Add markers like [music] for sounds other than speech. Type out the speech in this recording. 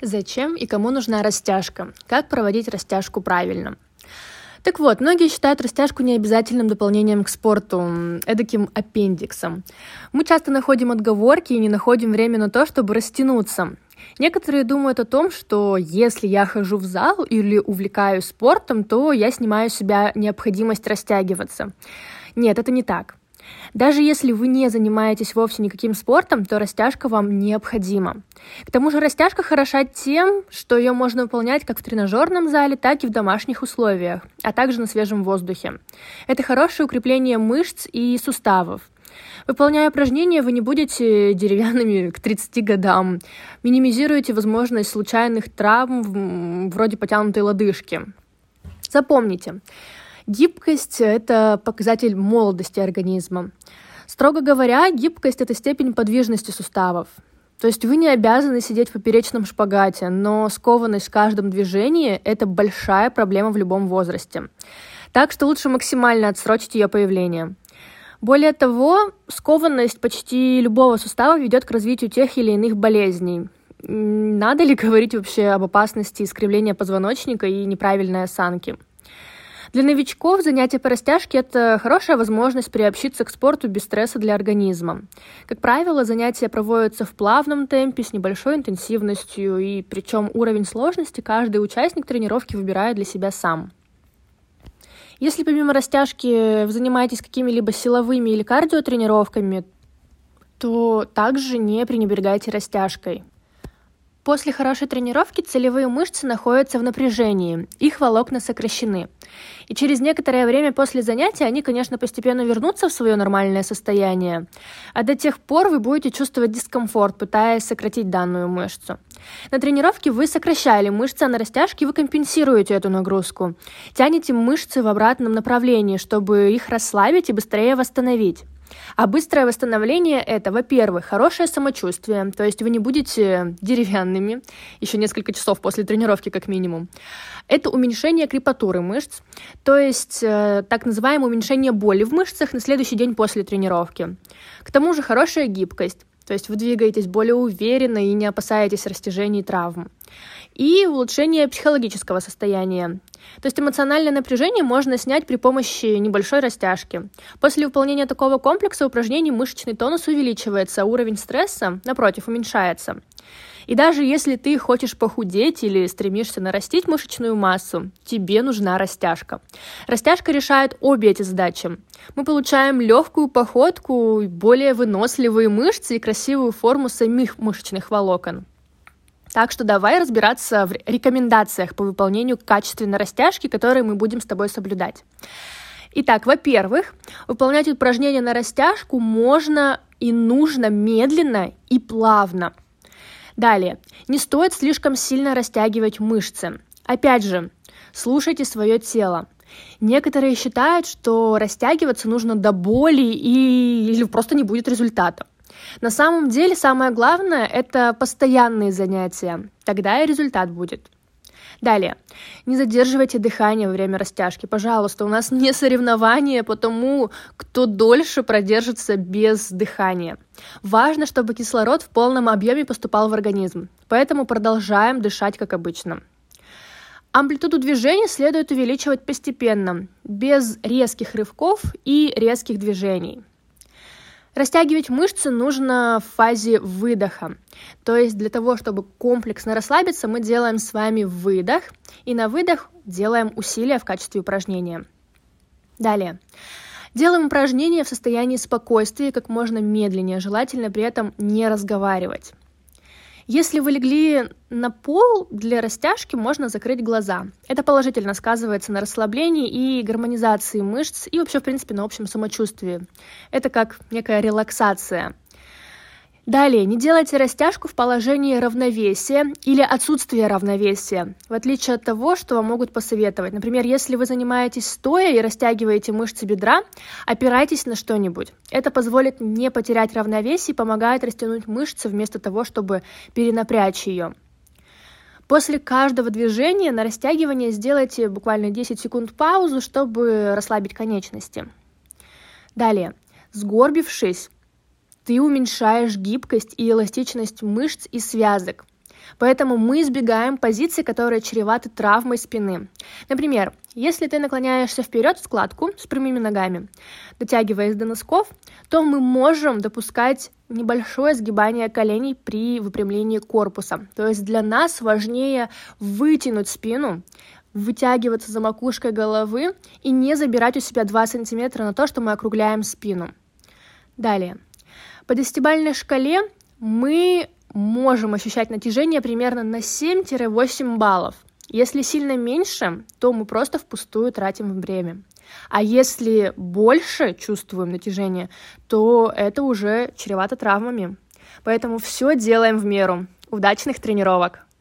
Зачем и кому нужна растяжка? Как проводить растяжку правильно? Так вот, многие считают растяжку необязательным дополнением к спорту, эдаким аппендиксом. Мы часто находим отговорки и не находим время на то, чтобы растянуться. Некоторые думают о том, что если я хожу в зал или увлекаюсь спортом, то я снимаю с себя необходимость растягиваться. Нет, это не так. Даже если вы не занимаетесь вовсе никаким спортом, то растяжка вам необходима. К тому же растяжка хороша тем, что ее можно выполнять как в тренажерном зале, так и в домашних условиях, а также на свежем воздухе. Это хорошее укрепление мышц и суставов. Выполняя упражнения, вы не будете деревянными к 30 годам. Минимизируете возможность случайных травм, вроде потянутой лодыжки. Запомните, Гибкость — это показатель молодости организма. Строго говоря, гибкость — это степень подвижности суставов. То есть вы не обязаны сидеть в поперечном шпагате, но скованность в каждом движении — это большая проблема в любом возрасте. Так что лучше максимально отсрочить ее появление. Более того, скованность почти любого сустава ведет к развитию тех или иных болезней. Надо ли говорить вообще об опасности искривления позвоночника и неправильной осанки? Для новичков занятия по растяжке – это хорошая возможность приобщиться к спорту без стресса для организма. Как правило, занятия проводятся в плавном темпе с небольшой интенсивностью, и причем уровень сложности каждый участник тренировки выбирает для себя сам. Если помимо растяжки вы занимаетесь какими-либо силовыми или кардиотренировками, то также не пренебрегайте растяжкой. После хорошей тренировки целевые мышцы находятся в напряжении, их волокна сокращены. И через некоторое время после занятия они, конечно, постепенно вернутся в свое нормальное состояние. А до тех пор вы будете чувствовать дискомфорт, пытаясь сократить данную мышцу. На тренировке вы сокращали мышцы, а на растяжке вы компенсируете эту нагрузку. Тянете мышцы в обратном направлении, чтобы их расслабить и быстрее восстановить. А быстрое восстановление – это, во-первых, хорошее самочувствие, то есть вы не будете деревянными еще несколько часов после тренировки как минимум. Это уменьшение крепатуры мышц, то есть э, так называемое уменьшение боли в мышцах на следующий день после тренировки. К тому же хорошая гибкость, то есть вы двигаетесь более уверенно и не опасаетесь растяжений и травм и улучшение психологического состояния. То есть эмоциональное напряжение можно снять при помощи небольшой растяжки. После выполнения такого комплекса упражнений мышечный тонус увеличивается, а уровень стресса, напротив, уменьшается. И даже если ты хочешь похудеть или стремишься нарастить мышечную массу, тебе нужна растяжка. Растяжка решает обе эти задачи. Мы получаем легкую походку, более выносливые мышцы и красивую форму самих мышечных волокон. Так что давай разбираться в рекомендациях по выполнению качественной растяжки, которые мы будем с тобой соблюдать. Итак, во-первых, выполнять упражнения на растяжку можно и нужно медленно и плавно. Далее, не стоит слишком сильно растягивать мышцы. Опять же, слушайте свое тело. Некоторые считают, что растягиваться нужно до боли и... или просто не будет результата. На самом деле самое главное – это постоянные занятия. Тогда и результат будет. Далее. Не задерживайте дыхание во время растяжки. Пожалуйста, у нас [laughs] не соревнование по тому, кто дольше продержится без дыхания. Важно, чтобы кислород в полном объеме поступал в организм. Поэтому продолжаем дышать как обычно. Амплитуду движения следует увеличивать постепенно, без резких рывков и резких движений. Растягивать мышцы нужно в фазе выдоха. То есть для того, чтобы комплексно расслабиться, мы делаем с вами выдох, и на выдох делаем усилия в качестве упражнения. Далее. Делаем упражнения в состоянии спокойствия как можно медленнее, желательно при этом не разговаривать. Если вы легли на пол для растяжки, можно закрыть глаза. Это положительно сказывается на расслаблении и гармонизации мышц и вообще, в принципе, на общем самочувствии. Это как некая релаксация – Далее, не делайте растяжку в положении равновесия или отсутствия равновесия, в отличие от того, что вам могут посоветовать. Например, если вы занимаетесь стоя и растягиваете мышцы бедра, опирайтесь на что-нибудь. Это позволит не потерять равновесие и помогает растянуть мышцы вместо того, чтобы перенапрячь ее. После каждого движения на растягивание сделайте буквально 10 секунд паузу, чтобы расслабить конечности. Далее, сгорбившись, ты уменьшаешь гибкость и эластичность мышц и связок. Поэтому мы избегаем позиций, которые чреваты травмой спины. Например, если ты наклоняешься вперед в складку с прямыми ногами, дотягиваясь до носков, то мы можем допускать небольшое сгибание коленей при выпрямлении корпуса. То есть для нас важнее вытянуть спину, вытягиваться за макушкой головы и не забирать у себя 2 сантиметра на то, что мы округляем спину. Далее. По десятибальной шкале мы можем ощущать натяжение примерно на 7-8 баллов. Если сильно меньше, то мы просто впустую тратим время. А если больше чувствуем натяжение, то это уже чревато травмами. Поэтому все делаем в меру. Удачных тренировок!